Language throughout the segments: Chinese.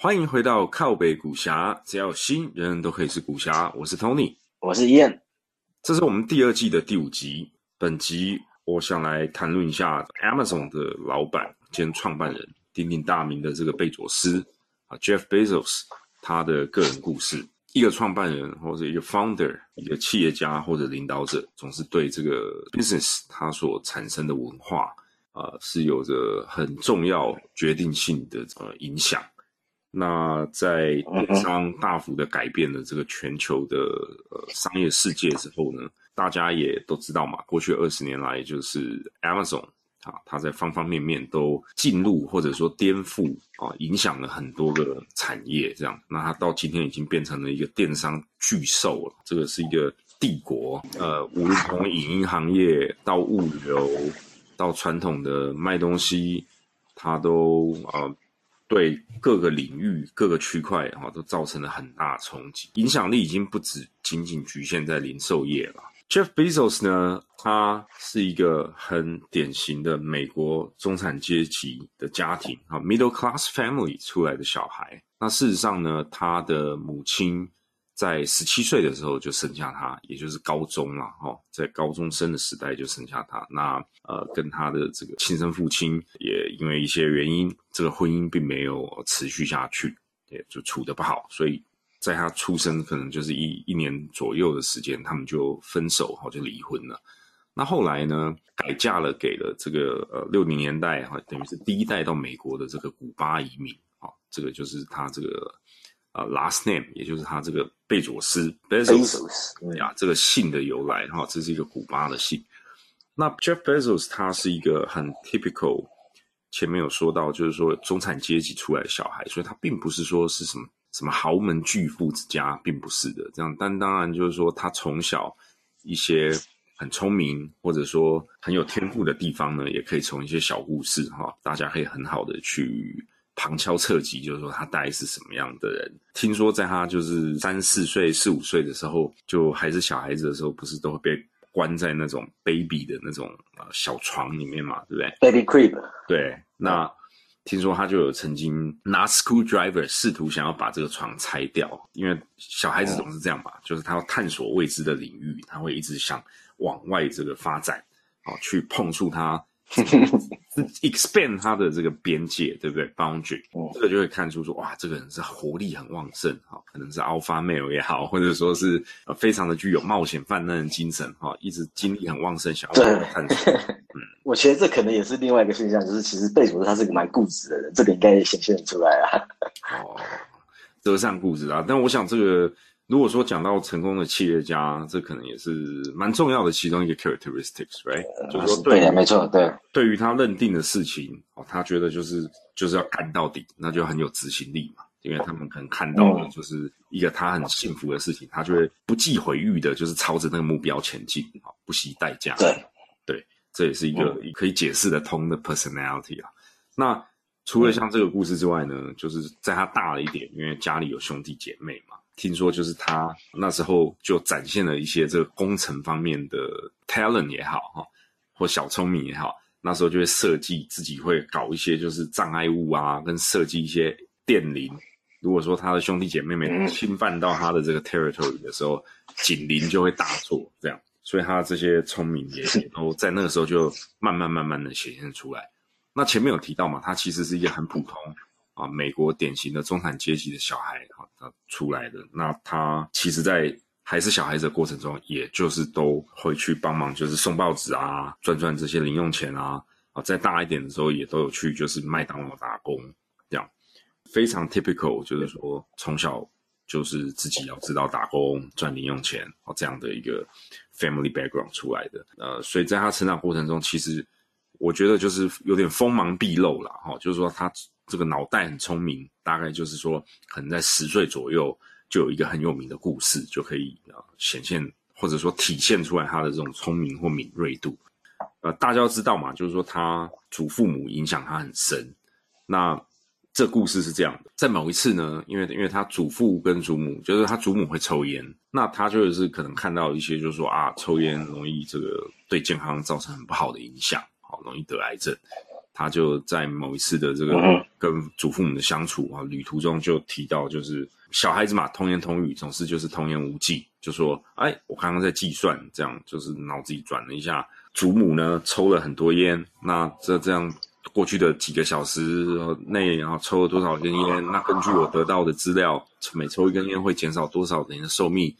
欢迎回到靠北古侠，只要有心，人人都可以是古侠。我是 Tony，我是 Ian，这是我们第二季的第五集。本集我想来谈论一下 Amazon 的老板兼创办人、鼎鼎大名的这个贝佐斯啊，Jeff Bezos，他的个人故事。一个创办人或者一个 founder，一个企业家或者领导者，总是对这个 business 它所产生的文化啊，是有着很重要决定性的呃影响。那在电商大幅的改变了这个全球的呃商业世界之后呢，大家也都知道嘛，过去二十年来，就是 Amazon 啊，它在方方面面都进入或者说颠覆啊，影响了很多个产业。这样，那它到今天已经变成了一个电商巨兽了，这个是一个帝国。呃，无论从影音行业到物流，到传统的卖东西，它都啊。对各个领域、各个区块啊，都造成了很大冲击，影响力已经不止仅仅局限在零售业了。Jeff Bezos 呢，他是一个很典型的美国中产阶级的家庭啊，middle class family 出来的小孩。那事实上呢，他的母亲。在十七岁的时候就生下他，也就是高中了哈，在高中生的时代就生下他。那呃，跟他的这个亲生父亲也因为一些原因，这个婚姻并没有持续下去，也就处得不好。所以在他出生可能就是一一年左右的时间，他们就分手哈，就离婚了。那后来呢，改嫁了给了这个呃六零年代哈，等于是第一代到美国的这个古巴移民啊，这个就是他这个。啊，last name，也就是他这个贝佐斯 Bezos 呀，这个姓的由来哈，这是一个古巴的姓。那 Jeff Bezos 他是一个很 typical，前面有说到，就是说中产阶级出来的小孩，所以他并不是说是什么什么豪门巨富之家，并不是的。这样，但当然就是说他从小一些很聪明或者说很有天赋的地方呢，也可以从一些小故事哈，大家可以很好的去。旁敲侧击，就是说他大概是什么样的人？听说在他就是三四岁、四五岁的时候，就还是小孩子的时候，不是都会被关在那种 baby 的那种呃小床里面嘛，对不对？Baby crib。对，那听说他就有曾经拿 screwdriver 试图想要把这个床拆掉，因为小孩子总是这样吧，就是他要探索未知的领域，他会一直想往外这个发展，哦，去碰触他。expand 他的这个边界，对不对？boundary，这个就会看出说，哇，这个人是活力很旺盛，哈，可能是 alpha male 也好，或者说是呃，非常的具有冒险泛滥的精神，哈，一直精力很旺盛，想要探索。嗯，我觉得这可能也是另外一个现象，就是其实贝佐斯他是个蛮固执的人，这个应该也显现出来啊。哦，德善固执啊，但我想这个。如果说讲到成功的企业家，这可能也是蛮重要的其中一个 characteristics，right？就是说，对，没错，对，对于他认定的事情，哦，他觉得就是就是要干到底，那就很有执行力嘛。因为他们可能看到的就是一个他很幸福的事情，他就会不计毁誉的，就是朝着那个目标前进，啊，不惜代价。对，对，这也是一个可以解释得通的 personality 啊。那除了像这个故事之外呢，就是在他大了一点，因为家里有兄弟姐妹嘛。听说就是他那时候就展现了一些这个工程方面的 talent 也好哈，或小聪明也好，那时候就会设计自己会搞一些就是障碍物啊，跟设计一些电铃。如果说他的兄弟姐妹们侵犯到他的这个 territory 的时候，警铃就会大作这样。所以他的这些聪明也 都在那个时候就慢慢慢慢的显现出来。那前面有提到嘛，他其实是一个很普通。啊，美国典型的中产阶级的小孩，哈，他出来的，那他其实，在还是小孩子的过程中，也就是都会去帮忙，就是送报纸啊，赚赚这些零用钱啊，啊，再大一点的时候，也都有去就是麦当劳打工，这样非常 typical，就是说从小就是自己要知道打工赚零用钱，哦，这样的一个 family background 出来的，呃，所以在他成长过程中，其实我觉得就是有点锋芒毕露了，哈，就是说他。这个脑袋很聪明，大概就是说，可能在十岁左右就有一个很有名的故事，就可以啊显现或者说体现出来他的这种聪明或敏锐度。呃，大家都知道嘛，就是说他祖父母影响他很深。那这故事是这样的，在某一次呢，因为因为他祖父跟祖母，就是他祖母会抽烟，那他就是可能看到一些，就是说啊，抽烟容易这个对健康造成很不好的影响，好容易得癌症。他就在某一次的这个跟祖父母的相处啊旅途中，就提到，就是小孩子嘛，童言童语总是就是童言无忌，就说，哎，我刚刚在计算，这样就是脑子里转了一下，祖母呢抽了很多烟，那这这样。过去的几个小时内，然后抽了多少根烟？那根据我得到的资料，每抽一根烟会减少多少人的寿命？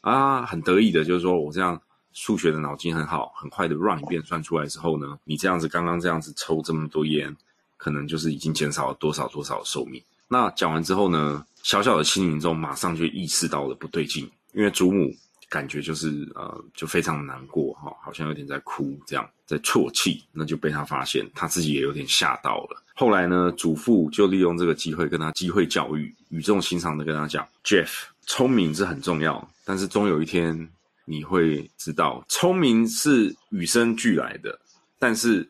啊，很得意的，就是说我这样数学的脑筋很好，很快的 run 一遍算出来之后呢，你这样子刚刚这样子抽这么多烟，可能就是已经减少了多少多少寿命。那讲完之后呢，小小的心灵中马上就意识到了不对劲，因为祖母。感觉就是呃，就非常难过哈，好像有点在哭，这样在啜泣，那就被他发现，他自己也有点吓到了。后来呢，祖父就利用这个机会跟他机会教育，语重心长的跟他讲：“Jeff，聪明是很重要，但是终有一天你会知道，聪明是与生俱来的，但是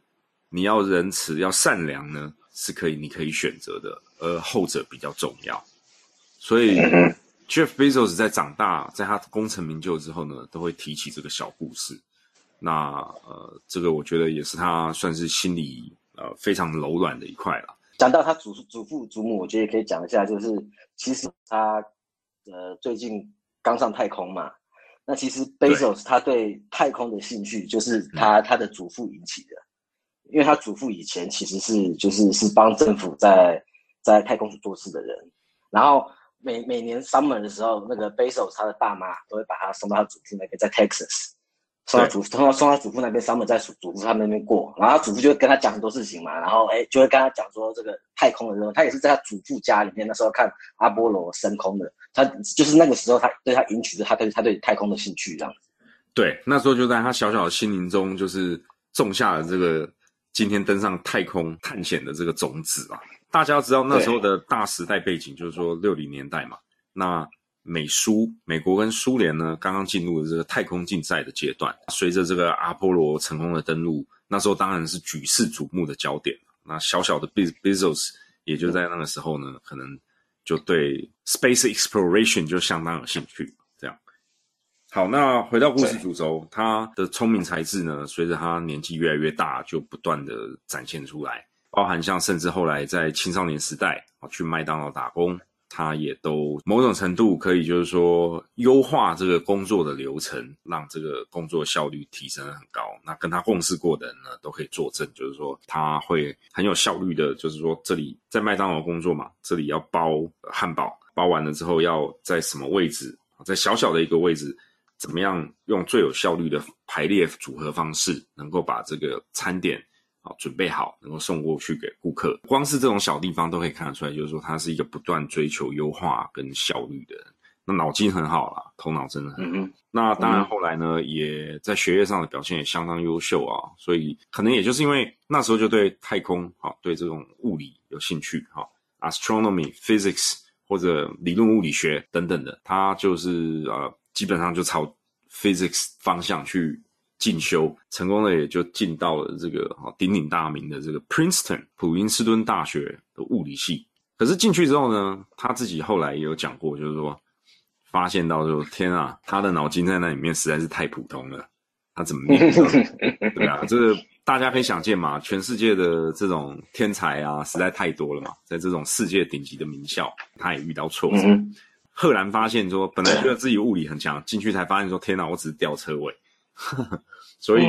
你要仁慈、要善良呢，是可以你可以选择的，而后者比较重要。所以。” Jeff Bezos 在长大，在他功成名就之后呢，都会提起这个小故事。那呃，这个我觉得也是他算是心里呃非常柔软的一块了。讲到他祖祖父祖母，我觉得也可以讲一下，就是其实他呃最近刚上太空嘛。那其实 Bezos 他对太空的兴趣，就是他他的祖父引起的，因为他祖父以前其实是就是是帮政府在在太空做事的人，然后。每每年 summer 的时候，那个 Bezos 他的爸妈都会把他送到他祖父那边，在 Texas，送到祖送到送到祖父那边，summer 在祖祖父他们那边过，然后祖父就会跟他讲很多事情嘛，然后哎，就会跟他讲说这个太空的时候，他也是在他祖父家里面那时候看阿波罗升空的，他就是那个时候他对他引起的他对他对太空的兴趣这样子。对，那时候就在他小小的心灵中，就是种下了这个今天登上太空探险的这个种子啊。大家知道那时候的大时代背景，就是说六零年代嘛。那美苏美国跟苏联呢，刚刚进入了这个太空竞赛的阶段。随着这个阿波罗成功的登陆，那时候当然是举世瞩目的焦点。那小小的 Bezos 也就在那个时候呢，可能就对 space exploration 就相当有兴趣。这样，好，那回到故事主轴，他的聪明才智呢，随着他年纪越来越大，就不断的展现出来。包含像甚至后来在青少年时代啊去麦当劳打工，他也都某种程度可以就是说优化这个工作的流程，让这个工作效率提升很高。那跟他共事过的人呢，都可以作证，就是说他会很有效率的，就是说这里在麦当劳工作嘛，这里要包汉堡，包完了之后要在什么位置，在小小的一个位置，怎么样用最有效率的排列组合方式，能够把这个餐点。好，准备好能够送过去给顾客。光是这种小地方都可以看得出来，就是说他是一个不断追求优化跟效率的人。那脑筋很好啦，头脑真的很好。那当然后来呢，也在学业上的表现也相当优秀啊。所以可能也就是因为那时候就对太空好，对这种物理有兴趣哈，astronomy、physics 或者理论物理学等等的，他就是呃基本上就朝 physics 方向去。进修成功的，也就进到了这个哈鼎鼎大名的这个 Princeton 普林斯顿大学的物理系。可是进去之后呢，他自己后来也有讲过，就是说发现到说天啊，他的脑筋在那里面实在是太普通了，他怎么念？对啊，这个大家可以想见嘛，全世界的这种天才啊，实在太多了嘛，在这种世界顶级的名校，他也遇到挫折，赫然发现说，本来觉得自己物理很强，进去才发现说天哪，我只是吊车尾。所以，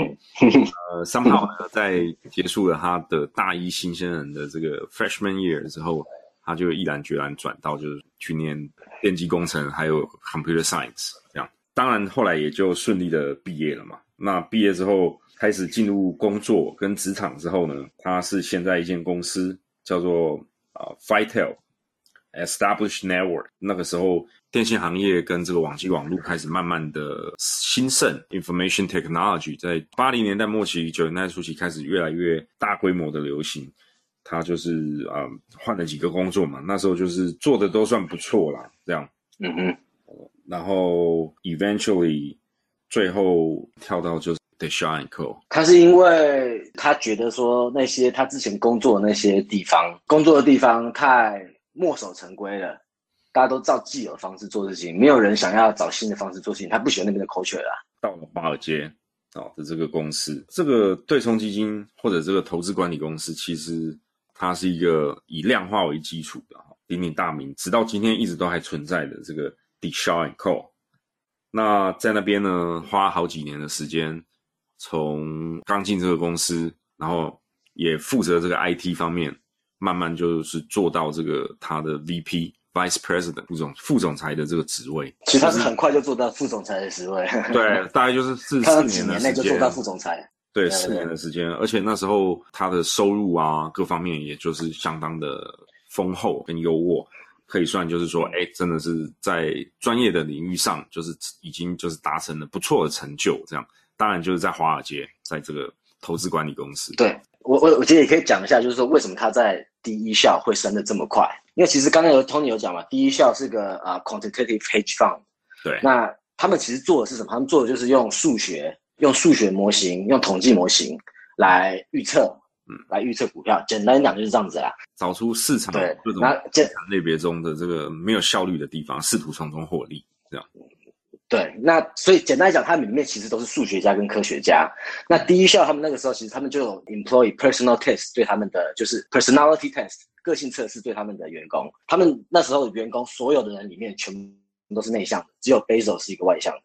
呃，三炮呢，在结束了他的大一新鲜人的这个 freshman year 之后，他就毅然决然转到就是去念电机工程，还有 computer science 这样。当然，后来也就顺利的毕业了嘛。那毕业之后，开始进入工作跟职场之后呢，他是现在一间公司叫做啊 f i t e l Established network，那个时候电信行业跟这个网际网络开始慢慢的兴盛，information technology 在八零年代末期、九零年代初期开始越来越大规模的流行。他就是啊换了几个工作嘛，那时候就是做的都算不错啦，这样。嗯哼。然后 eventually 最后跳到就是 Deshaun Co。他是因为他觉得说那些他之前工作的那些地方，工作的地方太墨守成规了，大家都照既有方式做事情，没有人想要找新的方式做事情，他不喜欢那边的 culture 啦。到了华尔街哦的这个公司，这个对冲基金或者这个投资管理公司，其实它是一个以量化为基础的哈，鼎鼎大名，直到今天一直都还存在的这个 Deshaun Co。那在那边呢，花好几年的时间，从刚进这个公司，然后也负责这个 IT 方面，慢慢就是做到这个他的 VP。Vice President 副总副总裁的这个职位，其实他是很快就做到副总裁的职位。对，大概就是四四年的时间，就做到副总裁。对，四年的时间，而且那时候他的收入啊，各方面也就是相当的丰厚跟优渥，可以算就是说，哎，真的是在专业的领域上，就是已经就是达成了不错的成就。这样，当然就是在华尔街，在这个投资管理公司。对我，我我觉得也可以讲一下，就是说为什么他在第一校会升的这么快。因为其实刚才有 Tony 有讲嘛，第一校是个啊 quantitative hedge fund，对，那他们其实做的是什么？他们做的就是用数学、用数学模型、用统计模型来预测，嗯，来预测股票。简单讲就是这样子啦，找出市场对各种资产类别中的这个没有效率的地方，试图从中获利，这样。对，那所以简单来讲，他们里面其实都是数学家跟科学家。那第一校他们那个时候其实他们就有 employ personal test 对他们的就是 personality test。个性测试对他们的员工，他们那时候的员工所有的人里面全部都是内向的，只有 Basil 是一个外向的。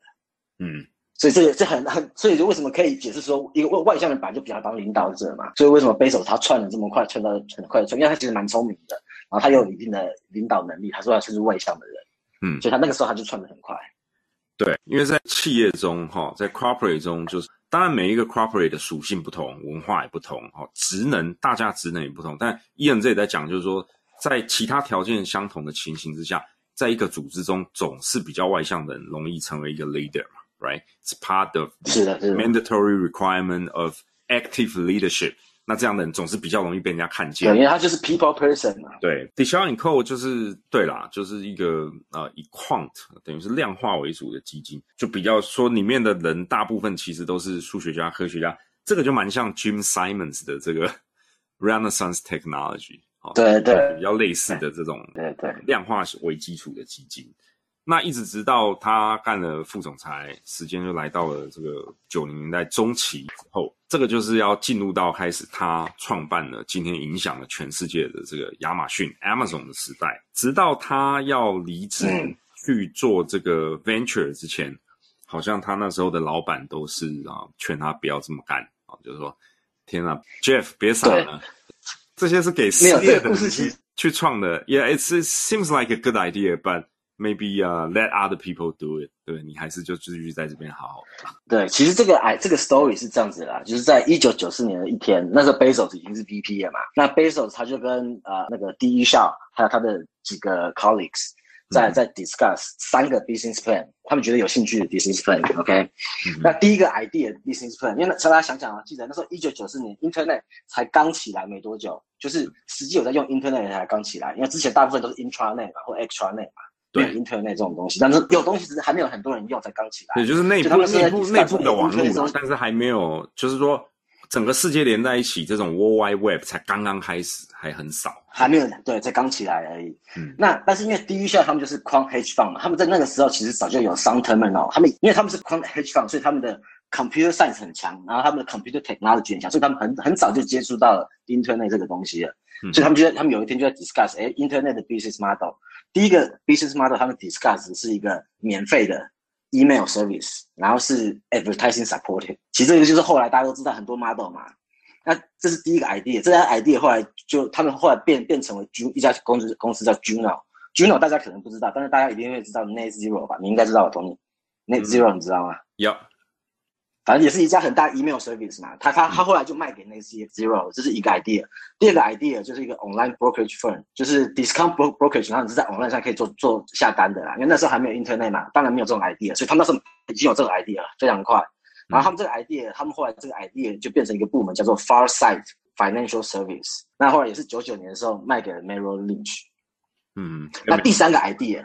嗯，所以这个这很很，所以就为什么可以解释说一个外外向的本来就比较当领导者嘛？所以为什么 Basil 他窜的这么快，窜到很快的窜，因为他其实蛮聪明的，然后他又有一定的领导能力，他说他是外向的人。嗯，所以他那个时候他就窜的很快。对，因为在企业中哈，在 corporate 中就是。当然，每一个 corporate 的属性不同，文化也不同，哈，职能大家职能也不同。但伊恩这里在讲，就是说，在其他条件相同的情形之下，在一个组织中，总是比较外向的人容易成为一个 leader 嘛，right？It's part of 是的，是 mandatory requirement of active leadership。那这样的人总是比较容易被人家看见，对，因为他就是 people person 嘛。对 d e s h a n Co 就是对啦，就是一个呃以 quant 等于是量化为主的基金，就比较说里面的人大部分其实都是数学家、科学家，这个就蛮像 Jim Simons 的这个 Renaissance Technology，对对，比较类似的这种对对量化为基础的基金。那一直直到他干了副总裁，时间就来到了这个九零年代中期之后，这个就是要进入到开始他创办了今天影响了全世界的这个亚马逊 Amazon 的时代。直到他要离职去做这个 venture 之前，好像他那时候的老板都是啊劝他不要这么干啊，就是说天啊，Jeff 别傻了，这些是给失业的人去创的。Yeah, it seems like a good idea, but Maybe 啊，let other people do it。对你还是就继续在这边好好的。对，其实这个哎，这个 story 是这样子啦，就是在一九九四年的一天，那时候 Bezos 已经是 VP 了嘛。那 Bezos 他就跟呃那个第一校还有他的几个 colleagues 在在 discuss 三个 business plan，他们觉得有兴趣的 business plan。OK，那第一个 idea business plan，因为大家想想啊，记得那时候一九九四年 Internet 才刚起来没多久，就是实际有在用 Internet 的才刚起来，因为之前大部分都是 intranet 嘛或 extranet 嘛。对，Internet 这种东西，但是有东西只是还没有很多人用，才刚起来。对，就是内部内部内部的网络，但是还没有，就是说整个世界连在一起，这种 World Wide Web 才刚刚开始，还很少，还没有对，才刚起来而已。嗯，那但是因为第一校他们就是 Quant Hedge Fund 嘛，他们在那个时候其实早就有 Sun Terminal，他们因为他们是 Quant Hedge Fund，所以他们的 Computer Science 很强，然后他们的 Computer Technology 很强，所以他们很很早就接触到了 Internet 这个东西了。所以他们就在他们有一天就在 discuss，哎，Internet 的 business model。第一个 business model，他们 discuss 是一个免费的 email service，然后是 advertising supported。其实这个就是后来大家都知道很多 model 嘛。那这是第一个 idea，这家 idea 后来就他们后来变变成为 Juno 一家公司公司叫 Juno。Juno 大家可能不知道，但是大家一定会知道 Net Zero 吧？你应该知道，Tony。Net Zero 你知道吗？有。反正也是一家很大 email service 嘛，他他他后来就卖给那些 zero，这是一个 idea。第二个 idea 就是一个 online brokerage firm，就是 discount brokerage，然后你是在 online 上可以做做下单的啦。因为那时候还没有 internet 嘛，当然没有这种 idea，所以他们那时候已经有这个 idea 了，非常快。然后他们这个 idea，他们后来这个 idea 就变成一个部门，叫做 Farsight Financial Service。那后来也是九九年的时候卖给了 Merrill Lynch。嗯，那第三个 idea。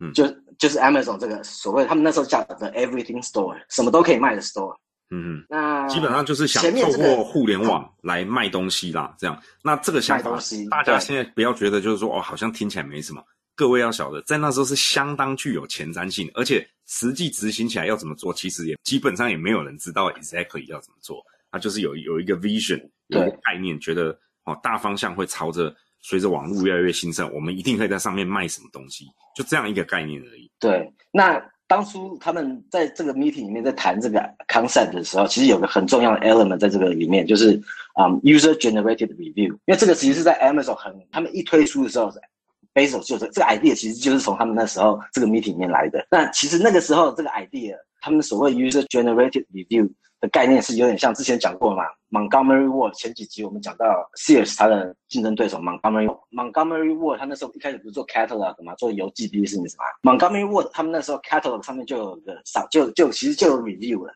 嗯就就是 Amazon 这个所谓他们那时候叫的 Everything Store，什么都可以卖的 store。嗯那嗯，基本上就是想透过互联网来卖东西啦，这样。那这个想法大家现在不要觉得就是说哦，好像听起来没什么。各位要晓得，在那时候是相当具有前瞻性，而且实际执行起来要怎么做，其实也基本上也没有人知道 exactly 要怎么做。他就是有有一个 vision，有一个概念，觉得哦大方向会朝着随着网络越来越兴盛，我们一定可以在上面卖什么东西，就这样一个概念而已。对，那当初他们在这个 meeting 里面在谈这个 concept 的时候，其实有个很重要的 element 在这个里面，就是啊、um, user generated review，因为这个其实是在 Amazon 很他们一推出的时候。Bezos 就是这个 idea，其实就是从他们那时候这个 meeting 里面来的。那其实那个时候这个 idea，他们所谓 user generated review 的概念是有点像之前讲过嘛，Montgomery Ward 前几集我们讲到 Sears 它的竞争对手 Montgomery Montgomery Ward，他那时候一开始不是做 catalog 嘛，做邮寄 business 嘛，Montgomery Ward 他们那时候 catalog 上面就有个少就就其实就有 review 了。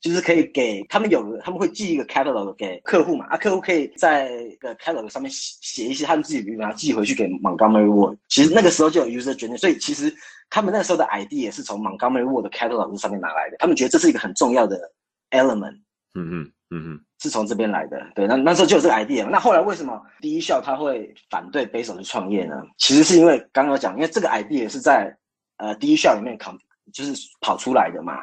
就是可以给他们有，他们会寄一个 catalog 给客户嘛，啊，客户可以在个 catalog 上面写写一些他们自己的，然后寄回去给 Montgomery Ward。其实那个时候就有 user journey，所以其实他们那时候的 idea 也是从 Montgomery Ward 的 catalog 上面拿来的。他们觉得这是一个很重要的 element，嗯嗯嗯嗯，是从这边来的。对，那那时候就有这个 idea。那后来为什么第一校他会反对 Bezos 去创业呢？其实是因为刚刚讲，因为这个 idea 是在呃第一校里面 com 就是跑出来的嘛。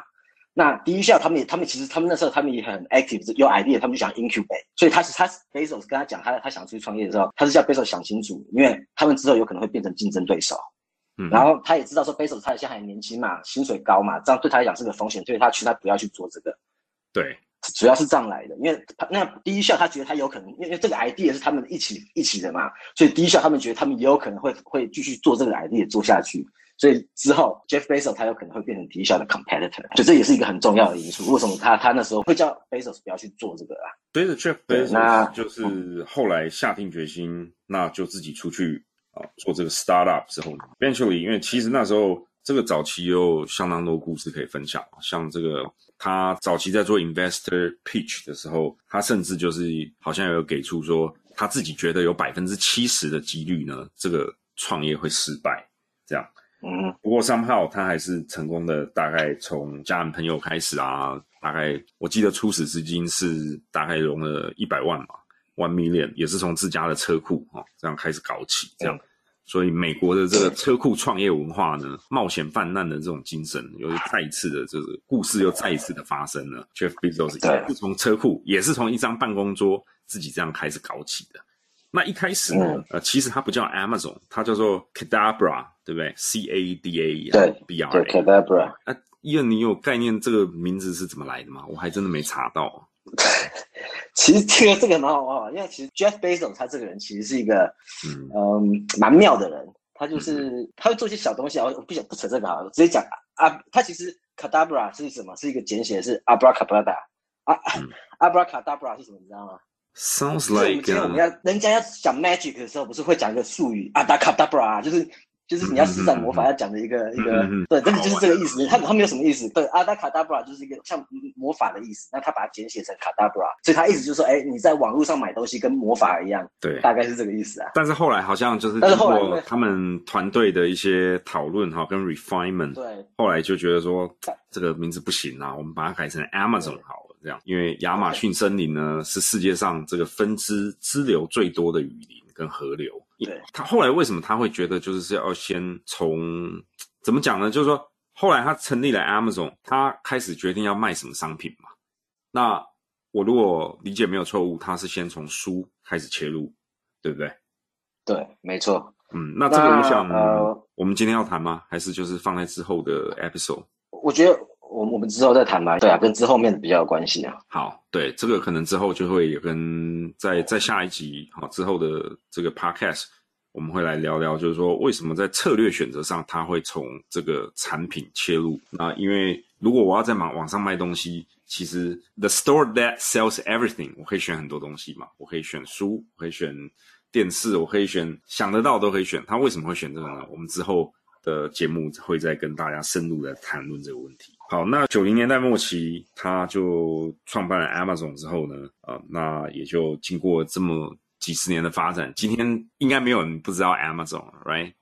那第一校他们也，他们其实他们那时候他们也很 active，有 idea，他们就想 incubate。所以他是他 Bezos 跟他讲，他他想出去创业的时候，他是叫 Bezos 想清楚，因为他们之后有可能会变成竞争对手。嗯然后他也知道说 Bezos 他现在还年轻嘛，薪水高嘛，这样对他来讲是个风险，所以他劝他不要去做这个。对，主要是这样来的，因为他那第一校他觉得他有可能，因为这个 idea 是他们一起一起的嘛，所以第一校他们觉得他们也有可能会会继续做这个 idea 做下去。所以之后，Jeff Bezos 他有可能会变成第一校的 competitor，所以这也是一个很重要的因素。为什么他他那时候会叫 Bezos 不要去做这个啊？对着 Jeff Bezos 就是后来下定决心，那就自己出去啊做这个 startup 之后，eventually 因为其实那时候这个早期有相当多故事可以分享，像这个他早期在做 investor pitch 的时候，他甚至就是好像有给出说他自己觉得有百分之七十的几率呢，这个创业会失败，这样。嗯，不过 somehow 他还是成功的，大概从家人朋友开始啊，大概我记得初始资金是大概融了一百万嘛，one million，也是从自家的车库哦这样开始搞起，这样。嗯所以美国的这个车库创业文化呢，冒险泛滥的这种精神，又再一次的这个故事又再一次的发生了。Jeff Bezos 是从车库，也是从一张办公桌自己这样开始搞起的。那一开始呢，嗯呃，其实它不叫 Amazon，它叫做 Cadabra，对不对？C A D A 对 B R 对 A。，Cadabra。啊，伊恩，你有概念这个名字是怎么来的吗？我还真的没查到。其实这个这个蛮好玩，因为其实 Jeff Bezos 他这个人其实是一个嗯嗯蛮妙的人，他就是他会做一些小东西啊，我不想不扯这个好了，我直接讲啊，他其实 Cadabra 是什么？是一个简写，是 Abracadabra 啊嗯，Abracadabra 是什么？你知道吗？，Sounds 就是我们 like 今天我们 uh, 要人家要讲 magic 的时候，不是会讲一个术语 Abracadabra，就是就是你要施展魔法要讲的一个一个对，真的就是这个意思。他他没有什么意思，对，Abracadabra 就是一个像魔法的意思，那他把它简写成 Cadabra，所以他意思就是说，哎，你在网络上买东西跟魔法一样，对。大概是这个意思啊。但是后来好像就是经过他们团队的一些讨论哈，跟 refinement，对，后来就觉得说这个名字不行啊，我们把它改成 Amazon 好了，这样，因为亚马逊森林呢是世界上这个分支支流最多的雨林跟河流。对，他后来为什么他会觉得就是要先从怎么讲呢？就是说后来他成立了 Amazon，他开始决定要卖什么商品嘛。那我如果理解没有错误，他是先从书开始切入，对不对？对，没错。嗯，那这个我想，呃我们今天要谈吗？还是就是放在之后的 episode？我觉得我我们之后再谈吧。对啊，跟之后面的比较有关系啊。好，对，这个可能之后就会有跟在在下一集好之后的这个 podcast，我们会来聊聊，就是说为什么在策略选择上，他会从这个产品切入。那因为如果我要在网网上卖东西，其实 the store that sells everything，我可以选很多东西嘛，我可以选书，我可以选电视，我可以选想得到都可以选。他为什么会选这个呢？我们之后的节目会再跟大家深入的谈论这个问题。好，那九零年代末期，他就创办了 Amazon 之后呢，啊、那也就经过这么几十年的发展，今天应该没有人不知道 Amazon，right？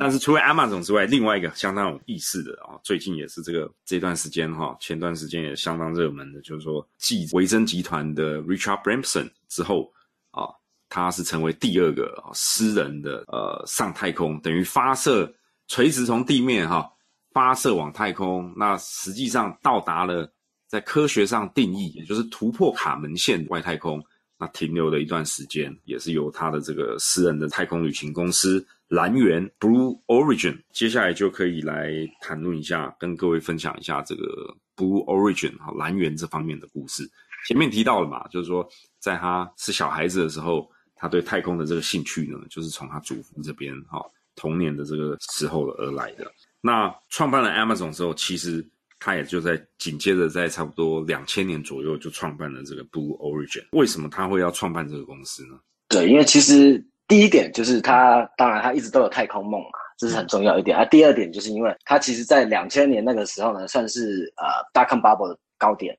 但是除了 Amazon 之外，另外一个相当有意思的啊，最近也是这个这段时间哈，前段时间也相当热门的，就是说继维珍集团的 Richard Branson 之后啊，他是成为第二个私人的呃上太空，等于发射垂直从地面哈发射往太空，那实际上到达了在科学上定义，也就是突破卡门线外太空。那停留了一段时间，也是由他的这个私人的太空旅行公司蓝源 Blue Origin。接下来就可以来谈论一下，跟各位分享一下这个 Blue Origin 哈蓝源这方面的故事。前面提到了嘛，就是说在他是小孩子的时候，他对太空的这个兴趣呢，就是从他祖父这边哈童年的这个时候而来的。那创办了 Amazon 之后，其实。他也就在紧接着在差不多两千年左右就创办了这个 Blue Origin。为什么他会要创办这个公司呢？对，因为其实第一点就是他，当然他一直都有太空梦嘛，这是很重要一点。啊，第二点就是因为他其实在两千年那个时候呢，算是呃大康 bubble 的高点。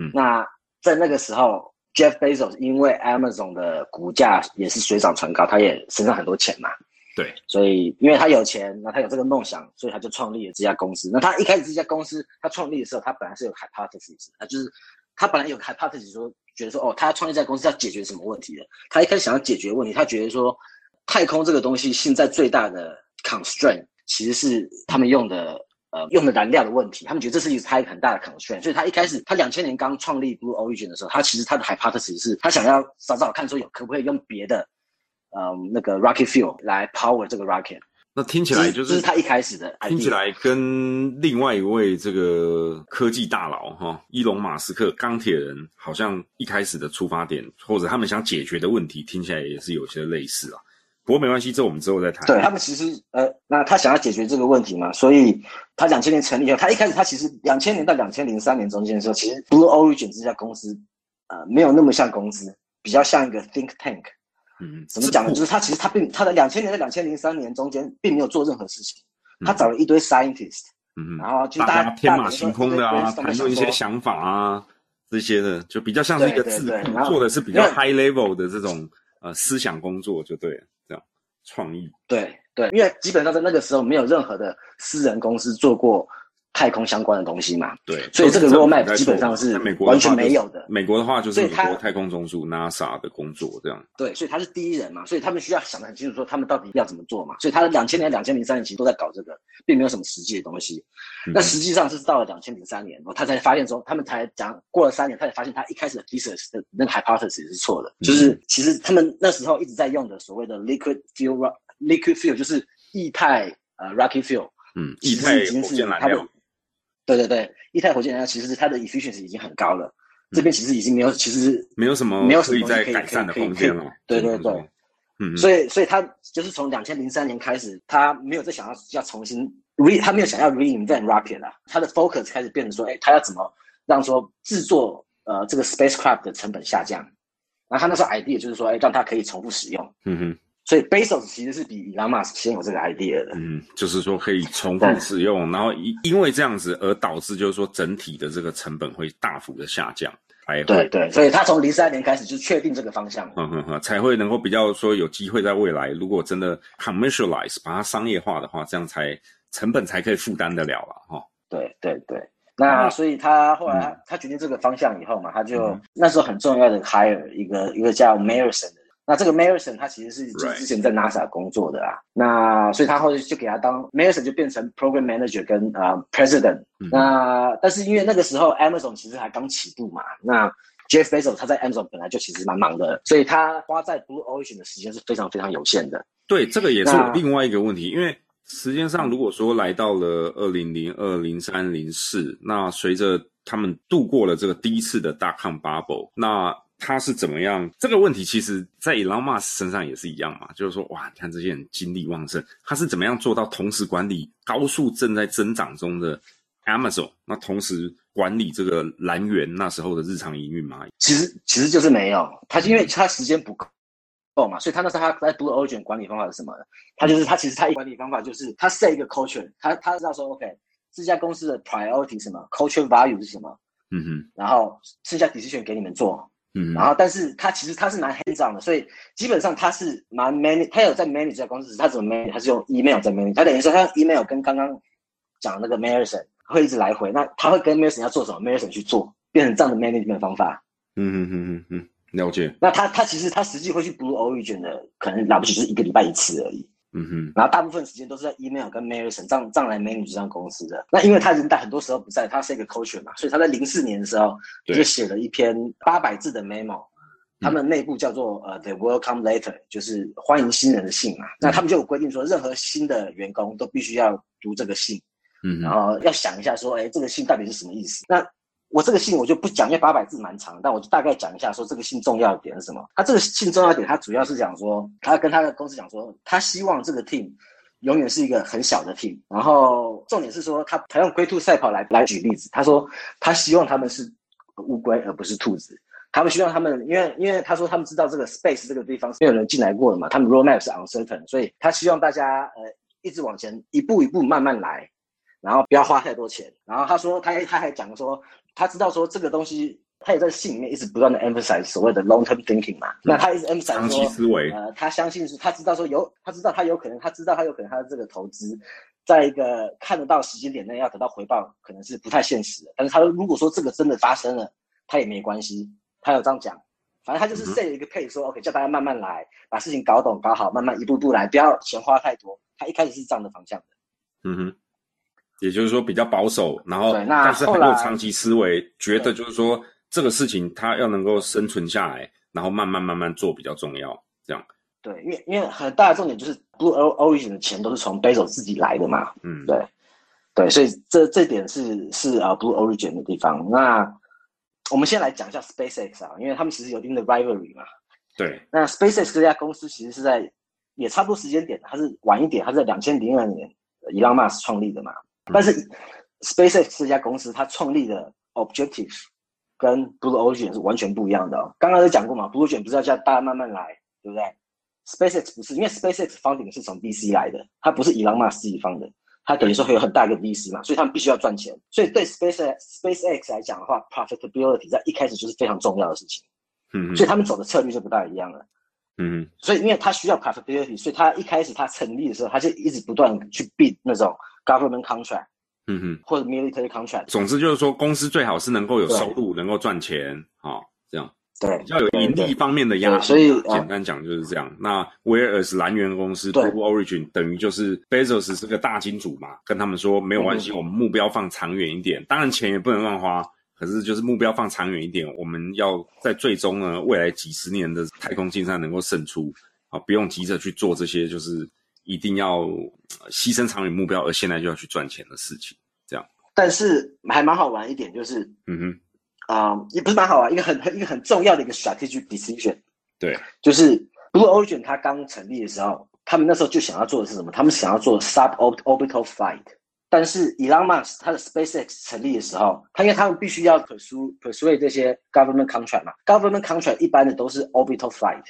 嗯，那在那个时候，Jeff Bezos 因为 Amazon 的股价也是水涨船高，他也身上很多钱嘛。对，所以因为他有钱，那他有这个梦想，所以他就创立了这家公司。那他一开始这家公司他创立的时候，他本来是有 hypothesis，啊，就是他本来有 hypothesis 说，觉得说，哦，他要创立这家公司要解决什么问题的？他一开始想要解决问题，他觉得说，太空这个东西现在最大的 constraint 其实是他们用的呃用的燃料的问题，他们觉得这是一他一个很大的 constraint。所以他一开始他两千年刚创立 Blue Origin 的时候，他其实他的 hypothesis 是他想要找找看说有可不可以用别的。嗯，那个 rocket fuel 来 power 这个 rocket，那听起来就是这是他一开始的，听起来跟另外一位这个科技大佬哈，伊隆马斯克钢铁人，好像一开始的出发点或者他们想解决的问题，听起来也是有些类似啊。不过没关系，这我们之后再谈。对他们其实呃，那他想要解决这个问题嘛，所以他两千年成立后，他一开始他其实两千年到两千零三年中间的时候，其实 Blue Origin 这家公司呃没有那么像公司，比较像一个 think tank。嗯，怎么讲呢？就是他其实他并他的两千年到两千零三年中间并没有做任何事情，他找了一堆 scientist，嗯然后就大家天马行空的啊，谈论一些想法啊这些的，就比较像是一个智库做的是比较 high level 的这种呃思想工作，就对了，这样创意。对对，因为基本上在那个时候没有任何的私人公司做过。太空相关的东西嘛，对，所以这个 roadmap 基本上是完全没有的。美国的话就是美国太空总署 NASA 的工作这样。对，所以他是第一人嘛，所以他们需要想得很清楚，说他们到底要怎么做嘛。所以他的两千年、两千零三年其实都在搞这个，并没有什么实际的东西。那实际上是到了两千零三年，他才发现说，他们才讲过了三年，他才发现他一开始的 thesis 的那个 hypothesis 是错的，就是其实他们那时候一直在用的所谓的 liquid fuel，liquid fuel 就是液态呃 rocket fuel，嗯，液态火箭燃料。对对对，液态火箭燃料其实是它的 efficiency 已经很高了，这边其实已经没有，其实没有什么没有什么可以再改善的空间了。对对对，嗯，所以所以他就是从两千零三年开始，他没有再想要要重新 re，他没有想要 reinvent rocket 了，他的 focus 开始变成说，哎，他要怎么让说制作呃这个 spacecraft 的成本下降，然后他那时候 idea 就是说，哎，让它可以重复使用。嗯哼。所以 Bezos 其实是比 Musk 先有这个 idea 的。嗯，就是说可以重复使用，然后因因为这样子而导致，就是说整体的这个成本会大幅的下降，才对对。所以他从零三年开始就确定这个方向，嗯哼哼，才会能够比较说有机会在未来，如果真的 commercialize 把它商业化的话，这样才成本才可以负担得了了哈。对对对，那所以他后来他决定这个方向以后嘛，他就那时候很重要的 hire 一个一个叫 Marison 的。那这个 Marison 他其实是之前在 NASA 工作的啊，那所以他后来就给他当 Marison 就变成 Program Manager 跟啊 President。那但是因为那个时候 Amazon 其实还刚起步嘛，那 Jeff Bezos 他在 Amazon 本来就其实蛮忙的，所以他花在 Blue Ocean 的时间是非常非常有限的。对，这个也是我另外一个问题，因为时间上如果说来到了二零零二零三零四，那随着他们度过了这个第一次的大抗 Bubble，那他是怎么样？这个问题其实，在 Elon Musk 身上也是一样嘛，就是说，哇，你看这些人精力旺盛，他是怎么样做到同时管理高速正在增长中的 Amazon，那同时管理这个蓝源那时候的日常营运嘛？其实其实就是没有，他因为他时间不够够嘛，所以他那时候他在 Blue Ocean 管理方法是什么？他就是他其实他管理方法就是他 set 一个 culture，他他知道说 OK 这家公司的 priority 什么，culture value 是什么，嗯哼，然后剩下 decision 给你们做。嗯，然后但是他其实他是蛮 hands on 的，所以基本上他是蛮 manage，他有在 manage 这家公司，他怎么 manage？他是用 email 在 manage，他等于说他用 email 跟刚刚讲那个 Marison 会一直来回，那他会跟 Marison 要做什么，Marison 去做，变成这样的 management 方法。嗯嗯嗯嗯嗯，了解。那他他其实他实际会去 Blue Origin 的，可能了不起就是一个礼拜一次而已。嗯哼，然后大部分时间都是在 email 跟 Marison 这样这样来 manage 这家公司的。那因为他人在很多时候不在，他是一个 coach 嘛，所以他在零四年的时候对就写了一篇八百字的 memo，他们内部叫做呃 the welcome letter，就是欢迎新人的信嘛。那他们就有规定说，任何新的员工都必须要读这个信，嗯然，后要想一下说，哎，这个信到底是什么意思？那我这个信我就不讲，因为八百字蛮长，但我就大概讲一下，说这个信重要的点是什么。他这个信重要点，他主要是讲说，他跟他的公司讲说，他希望这个 team 永远是一个很小的 team。然后重点是说，他他用龟兔赛跑来来举例子，他说他希望他们是乌龟而不是兔子。他们希望他们，因为因为他说他们知道这个 space 这个地方是没有人进来过的嘛，他们 roadmap 是 uncertain，所以他希望大家呃一直往前，一步一步慢慢来，然后不要花太多钱。然后他说他他还讲说，他知道说这个东西，他也在信里面一直不断的 emphasize 所谓的 long term thinking 嘛。那他一直 emphasize 长期，思维，呃，他相信是，他知道说有，他知道他有可能，他知道他有可能他的这个投资，在一个看得到时间点内要得到回报，可能是不太现实的。但是他如果说这个真的发生了，他也没关系，他有这样讲。反正他就是 set 一个 pace，说 OK，叫大家慢慢来，把事情搞懂搞好，慢慢一步步来，不要钱花太多。他一开始是这样的方向的。嗯哼，也就是说比较保守，然后对那但是很有长期思维，觉得就是说这个事情它要能够生存下来，然后慢慢慢慢做比较重要，这样，对，因为因为很大的重点就是 Blue Origin 的钱都是从 Basil 自己来的嘛，嗯，对，对，所以这这点是是啊、呃 Blue Origin 的地方。那我们先来讲一下 SpaceX 啊，因为他们其实有一定的 rivalry 嘛。对，那 SpaceX 这家公司其实是在也差不多时间点，它是晚一点，它是在两千零二年伊朗马斯创立的嘛。但是 SpaceX 这家公司它创立的 objective 跟 Blue Origin 是完全不一样的哦。刚刚都讲过嘛，Blue Origin 不是要叫大家慢慢来，对不对？SpaceX 不是，因为 SpaceX funding 是从 VC 来的，它不是伊朗马斯自己方的，它等于说会有很大一个 VC 嘛，所以他们必须要赚钱。所以对 SpaceX SpaceX 来讲的话，profitability 在一开始就是非常重要的事情，嗯所以他们走的策略就不大一样了。嗯所以因为他需要 profitability，所以他一开始他成立的时候，他就一直不断去 bid 那种 government contract 嗯哼，或者 military contract。总之就是说公司最好是能够有收入，能够赚钱，好、这样。对比，较有盈利方面的压力所以呃简单讲就是这样。那 Whereas 蓝源公司对 Blue Origin 等于就是 Bezos 是个大金主嘛，跟他们说没有关系，嗯我们目标放长远一点，当然钱也不能乱花，可是就是目标放长远一点，我们要在最终呢未来几十年的太空竞赛能够胜出啊，不用急着去做这些就是一定要呃牺牲长远目标，而现在就要去赚钱的事情。这样但是还蛮好玩一点就是，嗯哼，啊、也不是蛮好玩，一个很很一个很重要的一个 strategic decision，对，就是 Blue Origin 它刚成立的时候，他们那时候就想要做的是什么？他们想要做 sub orbital flight。但是 Elon Musk 他的 SpaceX 成立的时候，他因为他们必须要 pursue pursue 这些 government contract 嘛，government contract 一般的都是 orbital flight，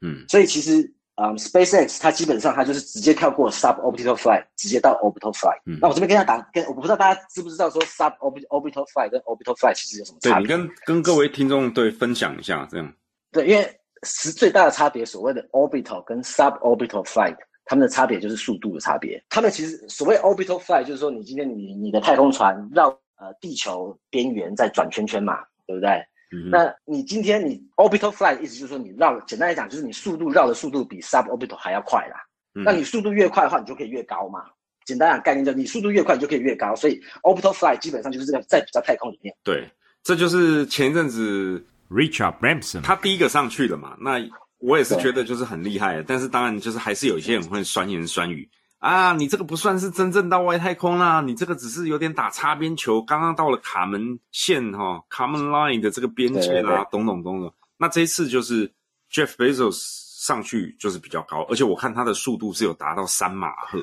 嗯所以其实嗯，SpaceX 它基本上它就是直接跳过 sub orbital flight，直接到 orbital flight。嗯那我这边跟大家打，跟我不知道大家知不知道说 sub orbital flight 跟 orbital flight 其实有什么差别？对你跟跟各位听众对分享一下，这样，对，因为是最大的差别，所谓的 orbital 跟 sub orbital flight，它们的差别就是速度的差别。它们其实所谓 orbital flight 就是说，你今天你你的太空船绕呃地球边缘在转圈圈嘛，对不对？嗯那你今天你 orbital flight 意思就是说你绕，简单来讲就是你速度绕的速度比 sub orbital 还要快啦。嗯那你速度越快的话，你就可以越高嘛。简单讲概念就是你速度越快，你就可以越高。所以 orbital flight 基本上就是这个在比较太空里面。对，这就是前一阵子 Richard Branson 他第一个上去的嘛。那我也是觉得就是很厉害，但是当然就是还是有一些人会酸言酸语啊，你这个不算是真正到外太空啦，你这个只是有点打擦边球，刚刚到了卡门线哈、卡门 line 的这个边界啦，懂懂懂懂。那这一次就是 Jeff Bezos 上去就是比较高，而且我看他的速度是有达到三马赫，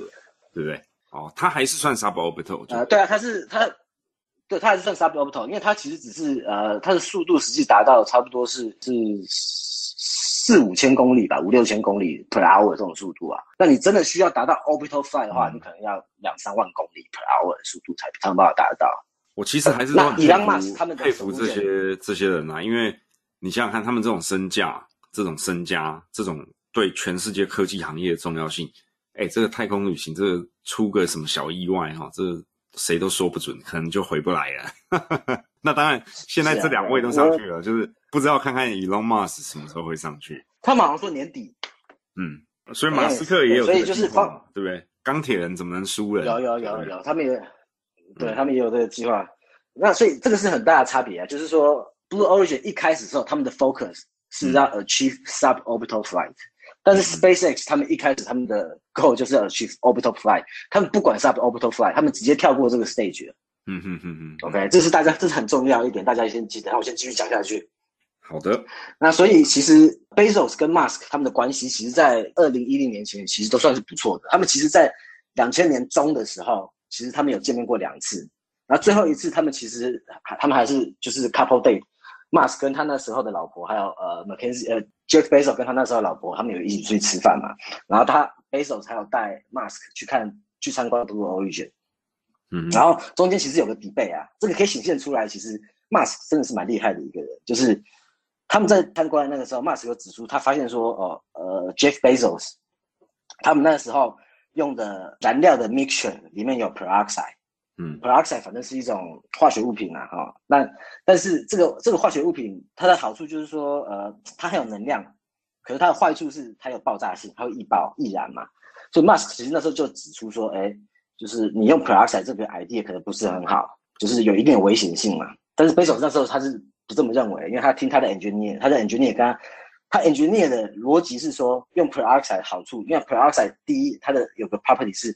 对不对？哦，他还是算 suborbital，啊、呃，对啊，他是他，对，他还是算 sub orbital，因为他其实只是呃，他的速度实际达到差不多是是四五千公里吧，五六千公里 per hour 这种速度啊。那你真的需要达到 orbital flight 的话，嗯你可能要两三万公里 per hour 的速度才才能办法达得到。我其实还是那都很 Elon 佩服他们的佩服这些这些人啊，因为你想想看，他们这种身价、这种身家、这种对全世界科技行业的重要性，哎，这个太空旅行，这个出个什么小意外哈，这谁都说不准，可能就回不来了。那当然，现在这两位都上去了，就是不知道看看 Elon Musk 什么时候会上去。他马上说年底。嗯，所以马斯克也有，所以就是放，对不对？钢铁人怎么能输人？有有有有，他们也，对他们也有这个计划。那所以这个是很大的差别啊，就是说 Blue Origin 一开始时候，他们的 focus 是要 achieve suborbital flight，但是 SpaceX 他们一开始他们的 goal 就是要 achieve orbital flight，他们不管 suborbital flight，他们直接跳过这个 stage。嗯哼哼哼，OK，这是大家这是很重要一点，大家先记得。那我先继续讲下去。好的。那所以其实 Bezos 跟 Musk 他们的关系，其实在二零一零年前其实都算是不错的。他们其实，在两千年中的时候，其实他们有见面过两次。然后最后一次，他们其实他们还是就是 couple date。Musk 跟他那时候的老婆，还有呃 Mackenzie 呃 Jeff Bezos 跟他那时候老婆，他们有一起出去吃饭嘛。然后他 Bezos 还有带 Musk 去看去参观 Blue Origin。嗯，然后中间其实有个底背啊，这个可以显现出来，其实 Musk 真的是蛮厉害的一个人。就是他们在参观那个时候，Musk 有指出，他发现说，哦，呃，Jeff Bezos 他们那时候用的燃料的 mixture 里面有 peroxide，嗯，peroxide 反正是一种化学物品啊，哈。那但是这个这个化学物品它的好处就是说，呃，它很有能量，可是它的坏处是它有爆炸性，它会易爆易燃嘛。所以 Musk 其实那时候就指出说，哎。就是你用 peroxide 这个 idea 可能不是很好，就是有一定的危险性嘛。但是 Bezos 那时候他是不这么认为，因为他听他的 engineer，他的 engineer 跟他，他 engineer 的逻辑是说用 peroxide 好处，因为 peroxide 第一它的有个 property 是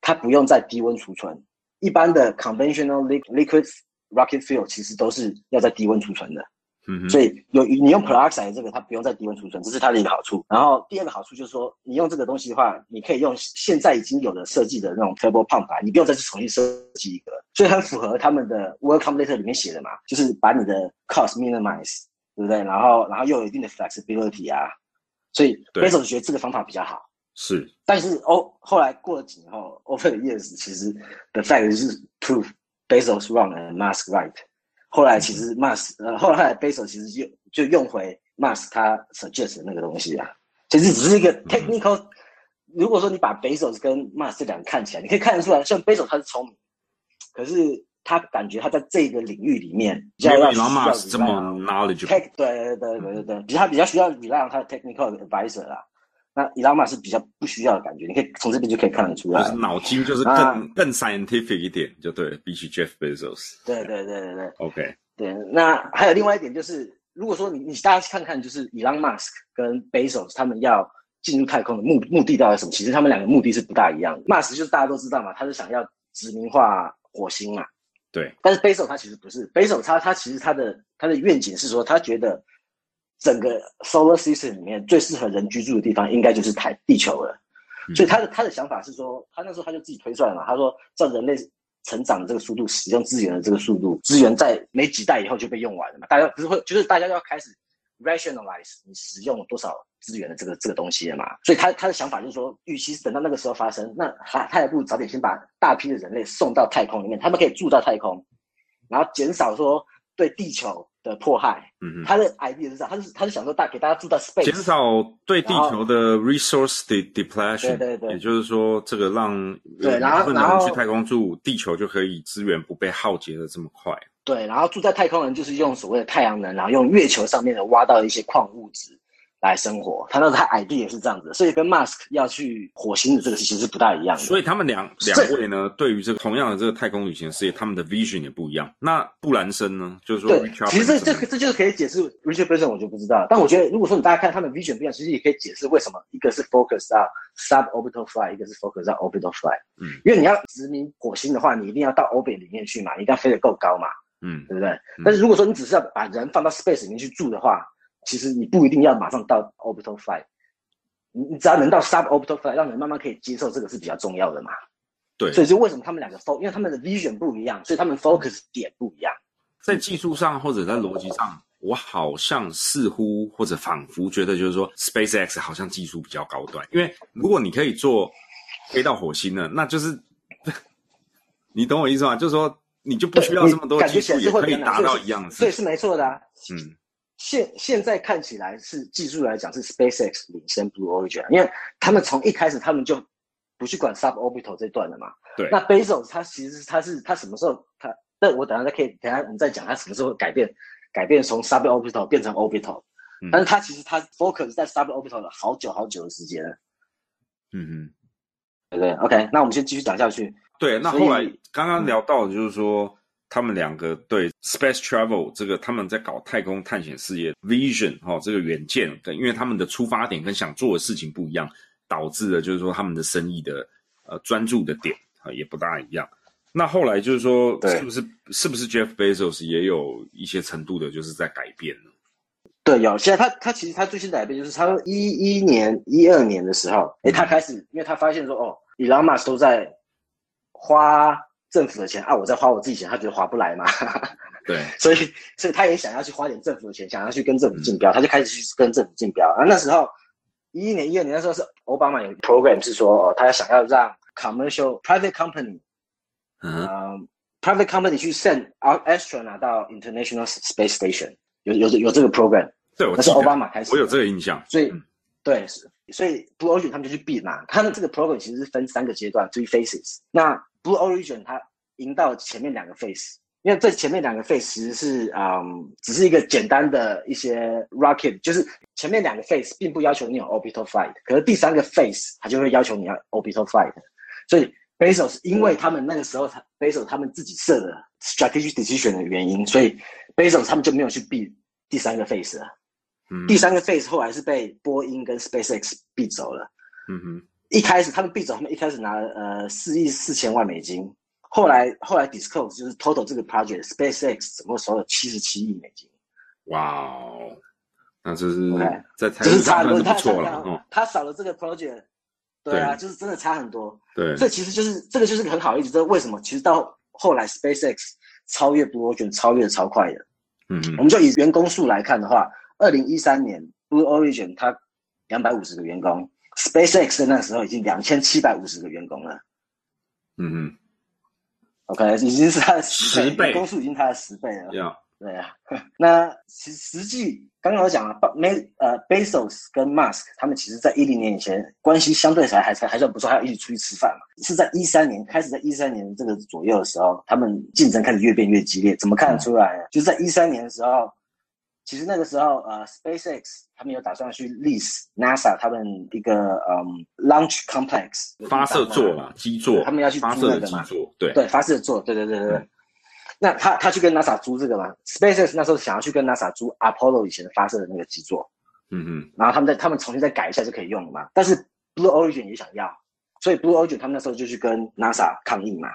它不用在低温储存，一般的 conventional liquid rocket fuel 其实都是要在低温储存的。嗯，所以有你用 peroxide 这个，它不用在低温储存，这是它的一个好处。然后第二个好处就是说，你用这个东西的话，你可以用现在已经有的设计的那种 turbo pump 啊，你不用再去重新设计一个，所以很符合他们的 welcome letter 里面写的嘛，就是把你的 cost minimize，对不对？然后然后又有一定的 flexibility 啊，所以 Bezos 觉得这个方法比较好。是，但是哦，后来过了几年后，over the years，其实 the fact 是 prove Bezos wrong and Musk right。后来其实 Mas 呃，后来 Bezos 其实就就用回 Mas 他 suggest 的那个东西啊，其实只是一个 technical。如果说你把 Bezos 跟 Mas 这两个看起来，你可以看得出来，像 Bezos 他是聪明，可是他感觉他在这个领域里面比较要需要 Mas 这么 knowledge。对对对对对对，比他比较需要 rely on 他的 technical advisor 啦。那伊拉玛是比较不需要的感觉，你可以从这边就可以看得出来，就是脑筋就是更更 scientific 一点，就对了，比起 Jeff Bezos。对对对对对，OK。对，那还有另外一点就是，如果说你你大家看看，就是伊朗马斯克跟 Bezos 他们要进入太空的目目的到底什么？其实他们两个目的是不大一样的。马斯就是大家都知道嘛，他是想要殖民化火星嘛。对。但是 Bezos 他其实不是，Bezos 他他其实他的他的愿景是说，他觉得。整个 solar system 里面最适合人居住的地方，应该就是台地球了。所以他的他的想法是说，他那时候他就自己推算了嘛。他说，照人类成长的这个速度，使用资源的这个速度，资源在没几代以后就被用完了嘛。大家不是会，就是大家要开始 rationalize 你使用多少资源的这个这个东西了嘛。所以他他的想法就是说，与其是等到那个时候发生，那他他还不如早点先把大批的人类送到太空里面，他们可以住到太空，然后减少说对地球。的迫害，嗯他的 idea 是这样，他是他是想说大给大家住在 space，减少对地球的 resource depletion，对对对，也就是说这个让对然后然后去太空住，地球就可以资源不被耗竭的这么快。对，然后住在太空人就是用所谓的太阳能，然后用月球上面的挖到一些矿物质。来生活，他那他 idea 也是这样子，所以跟 Musk 要去火星的这个事情是不大一样的。所以他们两两位呢，对于这个同样的这个太空旅行事业，他们的 vision 也不一样。那布兰森呢，就是说，对，其实这这这就是可以解释 Richard Branson，我就不知道。但我觉得，如果说你大家看他们 vision 不一样，其实也可以解释为什么一个是 focus on suborbital flight，一个是 focus on orbital flight。嗯，因为你要殖民火星的话，你一定要到 orbit 里面去嘛，你一定要飞得够高嘛，嗯，对不对？但是如果说你只是要把人放到 space 里面去住的话，其实你不一定要马上到 orbital flight，你你只要能到 suborbital flight，让人慢慢可以接受这个是比较重要的嘛。对，所以就为什么他们两个 focus，因为他们的 vision 不一样，所以他们 focus 点不一样。在技术上或者在逻辑上，我好像似乎或者仿佛觉得就是说，SpaceX 好像技术比较高端，因为如果你可以做飞到火星呢，那就是 你懂我意思吗？就是说你就不需要这么多技术也可以达到一样的，对，是没错的。嗯。现现在看起来是技术来讲是 SpaceX 领先 Blue Origin，因为他们从一开始他们就不去管 suborbital 这段了嘛。对。那 Bezos 他其实他是他什么时候他？那我等下再可以等下我们再讲他什么时候改变改变从 suborbital 变成 orbital，但是他其实他 focus 在 suborbital 了好久好久的时间。嗯嗯，对不对？OK，那我们先继续讲下去。对，那后来刚刚聊到的就是说。他们两个对 space travel 这个他们在搞太空探险事业 vision 哈，这个远见，因为他们的出发点跟想做的事情不一样，导致了就是说他们的生意的呃专注的点啊也不大一样。那后来就是说，是不是是不是 Jeff Bezos 也有一些程度的就是在改变呢？对，有。现在他他其实他最新改变就是他一一年一二年的时候，哎，他开始，因为他发现说，哦，Elon Musk 都在花。政府的钱啊，我在花我自己钱，他觉得划不来嘛。对，所以所以他也想要去花点政府的钱，想要去跟政府竞标，他就开始去跟政府竞标。啊，那时候一一年、一二年那时候是奥巴马有 program 是说，他要想要让 commercial private company，嗯，private company 去 send astronaut 到 international space station，有有有这个 program。对，我是奥巴马开始，我有这个印象。所以对，所以 Blue Origin 他们就去 B 嘛。他们这个 program 其实是分三个阶段，three phases。那 Blue Origin 它赢到前面两个 phase，因为这前面两个 phase 其实是嗯，只是一个简单的一些 rocket，就是前面两个 phase 并不要求你有 orbital flight，可是第三个 phase 它就会要求你要 orbital flight。所以 Bezos 因为他们那个时候他 Bezos 他们自己设的 strategic decision 的原因，所以 Bezos 他们就没有去 b 第三个 phase 了。嗯，第三个 phase 后来是被波音跟 SpaceX 避走了。嗯哼。一开始他们必走，他们一开始拿呃四亿四千万美金，后来后来 disclose 就是 total 这个 project SpaceX 总共收了七十七亿美金。哇哦，那这是在台就是差很多，了哦。他少了这个 project，对啊，就是真的差很多。对，这其实就是这个就是很好例子，这为什么？其实到后来 SpaceX 超越 Blue Origin 超越的超快的。嗯嗯。我们就以员工数来看的话，二零一三年 Blue Origin 它两百五十个员工。SpaceX 那时候已经两千七百五十个员工了，嗯嗯，OK，已经是它的十倍，工数已经它的十倍了。Yeah. 对啊，那实实际刚刚我讲了，没呃，Bezos 跟 Musk 他们其实在一零年以前关系相对才还还还算不错，还要一起出去吃饭嘛。是在一三年开始，在一三年这个左右的时候，他们竞争开始越变越激烈。怎么看得出来？就是在一三年的时候。其实那个时候，呃，SpaceX 他们有打算去 lease NASA 他们一个嗯 launch complex 发射座嘛，基座，他们要去发射的基座，对对，发射座，对对对对对。那他他去跟 NASA 租这个嘛？SpaceX 那时候想要去跟 NASA 租 Apollo 以前的发射的那个基座，嗯嗯，然后他们再他们重新再改一下就可以用了嘛。但是 Blue Origin 也想要，所以 Blue Origin 他们那时候就去跟 NASA 抗议嘛。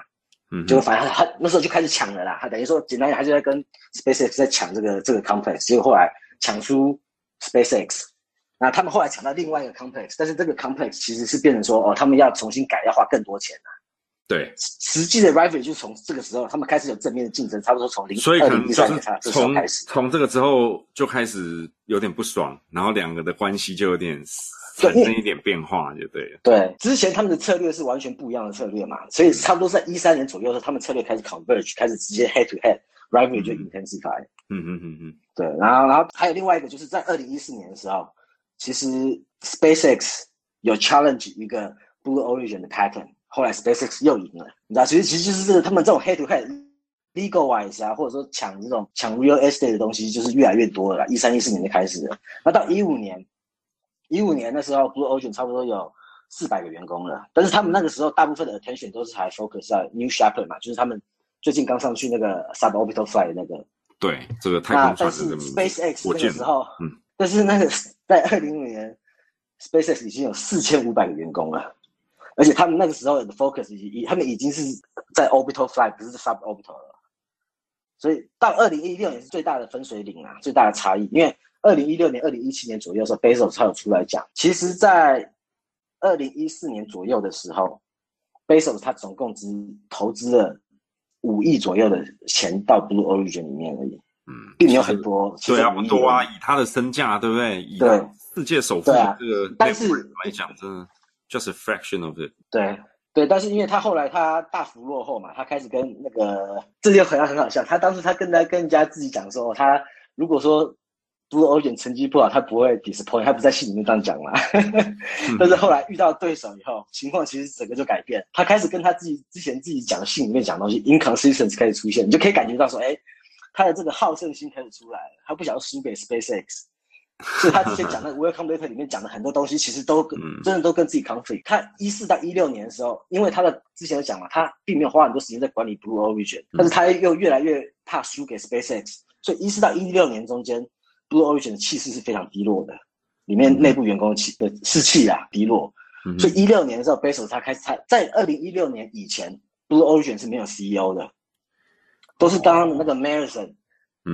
嗯，就反正他那时候就开始抢了啦，他等于说简单讲，他就在跟 SpaceX 在抢这个这个 complex，结果后来抢出 SpaceX，那他们后来抢到另外一个 complex，但是这个 complex 其实是变成说哦，他们要重新改，要花更多钱啊。对，实际的 rival 就从这个时候，他们开始有正面的竞争，差不多从零所以可能就是从从这个之后就开始有点不爽，然后两个的关系就有点。产生一点变化就对了。对，之前他们的策略是完全不一样的策略嘛，所以差不多在一三年左右的时候，他们策略开始 converge，开始直接 head to head，rivalry 就 intensify。嗯嗯嗯嗯。对，然后然后还有另外一个，就是在二零一四年的时候，其实 SpaceX 有 challenge 一个 Blue Origin 的 pattern，后来 SpaceX 又赢了，你知道，其实其实就是他们这种 head to head legal wise 啊，或者说抢这种抢 real estate 的东西，就是越来越多了。一三一四年就开始了，那到一五年。一五年的时候，Blue Origin 差不多有四百个员工了，但是他们那个时候大部分的 attention 都是还 focus 在 New Shepard 嘛，就是他们最近刚上去那个 suborbital flight 那个。对，这个太空船是 SpaceX 那个时候，嗯，但是那个在二零五年，SpaceX 已经有四千五百个员工了，而且他们那个时候的 focus 已他们已经是在 orbital flight，不是 suborbital 了，所以到二零一六年是最大的分水岭啊，最大的差异，因为。二零一六年、二零一七年左右的时候，Bezos 才有出来讲。其实，在二零一四年左右的时候，Bezos 他总共只投资了五亿左右的钱到 Blue Origin 里面而已。嗯，并没有很多。对啊，不多啊，以他的身价，对不对？对，世界首富这个，但是来讲，真的 just a fraction of it。对对，但是因为他后来他大幅落后嘛，他开始跟那个，这就好像很好笑。他当时他跟他跟人家自己讲说，他如果说 Blue Ocean 成绩不好，他不会 disappoint，他不在信里面这样讲嘛。但是后来遇到对手以后，情况其实整个就改变。他开始跟他自己之前自己讲的信里面讲东西，inconsistency 开始出现，你就可以感觉到说，哎，他的这个好胜心开始出来了，他不想要输给 SpaceX。所以他之前讲的 Welcome Letter 里面讲的很多东西，其实都真的都跟自己 conflict。他一四到一六年的时候，因为他的之前有讲嘛，他并没有花很多时间在管理 Blue Origin，但是他又越来越怕输给 SpaceX，所以一四到一六年中间，Blue Origin 的气势是非常低落的，里面内部员工气的士气啊低落。所以一六年的时候，Bezos 他开始他在二零一六年以前，Blue Origin 是没有 CEO 的，都是刚刚的那个 Marison。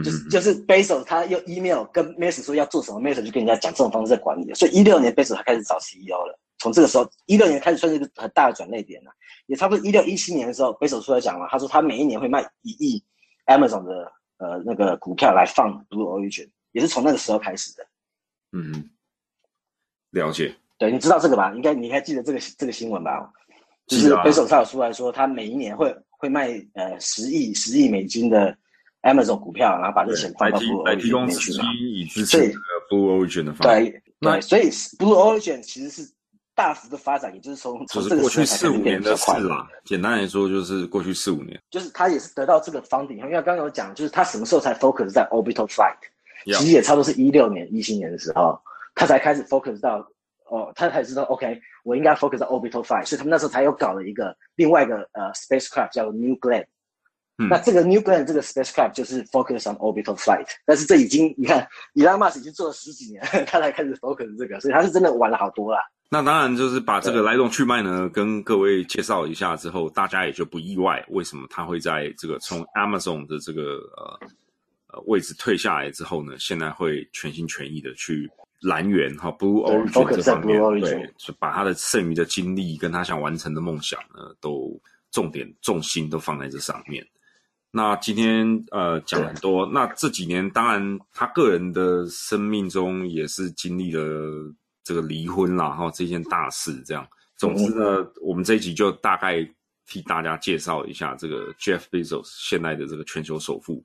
就是就是 Bezos 他用 email 跟 m e s s 说要做什么 m e s s 就跟人家讲这种方式在管理的，所以一六年 Bezos 他开始找 CEO 了。从这个时候，一六年开始算是一个很大的转捩点了。也差不多一六一七年的时候，Bezos 出来讲了，他说他每一年会卖一亿 Amazon 的呃那个股票来放 Blue Origin，也是从那个时候开始的。嗯，了解。对，你知道这个吧？应该你还记得这个这个新闻吧？就是 Bezos 他有出来说，他每一年会会卖呃十亿十亿美金的。Amazon 股票，然后把这钱放到 Blue Origin 去嘛，所以 Blue Origin 的方对对，所以 Blue Origin 其实是大幅的发展，也就是从从这个过去四五年的事啦。简单来说，就是过去四五年，就是他也是得到这个 funding，因为刚刚有讲，就是他什么时候才 focus 在 orbital flight，其实也差不多是一六年、一七年的时候，他才开始 focus 到哦，他才知道 OK，我应该 focus 到 orbital flight，所以他们那时候才有搞了一个另外一个呃 spacecraft 叫 New Glenn。那这个 New Glenn 这个 spacecraft 就是 focus on orbital flight，但是这已经你看，Elon Musk 已经做了十几年，他才开始 focus 这个，所以他是真的玩了好多啦。那当然就是把这个来龙去脉呢跟各位介绍一下之后，大家也就不意外，为什么他会在这个从 Amazon 的这个呃呃位置退下来之后呢，现在会全心全意的去蓝源哈 Blue Origin 这方面，对，把他的剩余的精力跟他想完成的梦想呢，都重点重心都放在这上面。那今天呃讲很多，那这几年当然他个人的生命中也是经历了这个离婚啦，哈这件大事这样。总之呢，我们这一集就大概替大家介绍一下这个 Jeff Bezos 现在的这个全球首富，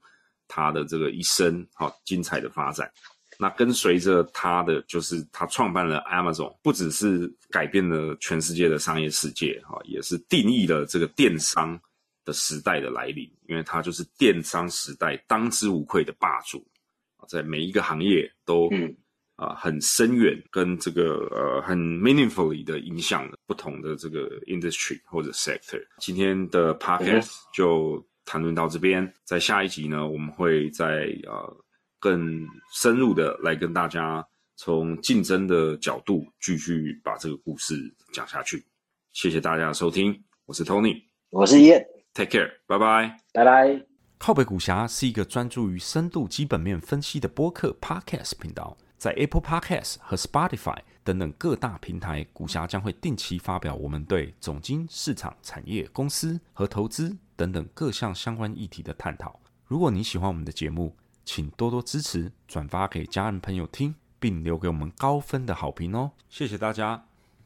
他的这个一生哈精彩的发展。那跟随着他的就是他创办了 Amazon，不只是改变了全世界的商业世界哈，也是定义了这个电商的。时代的来临，因为他就是电商时代当之无愧的霸主在每一个行业都啊很深远，跟这个呃很 meaningfully 的影响不同的这个 industry 或者 sector。今天的 podcast 就谈论到这边，在下一集呢，我们会在呃更深入的来跟大家从竞争的角度继续把这个故事讲下去。谢谢大家的收听，我是 Tony，我是叶。Take care，拜拜，拜拜。靠北股侠是一个专注于深度基本面分析的播客 Podcast 频道，在 Apple Podcast 和 Spotify 等等各大平台，股侠将会定期发表我们对总经、市场、产业、公司和投资等等各项相关议题的探讨。如果你喜欢我们的节目，请多多支持，转发给家人朋友听，并留给我们高分的好评哦！谢谢大家。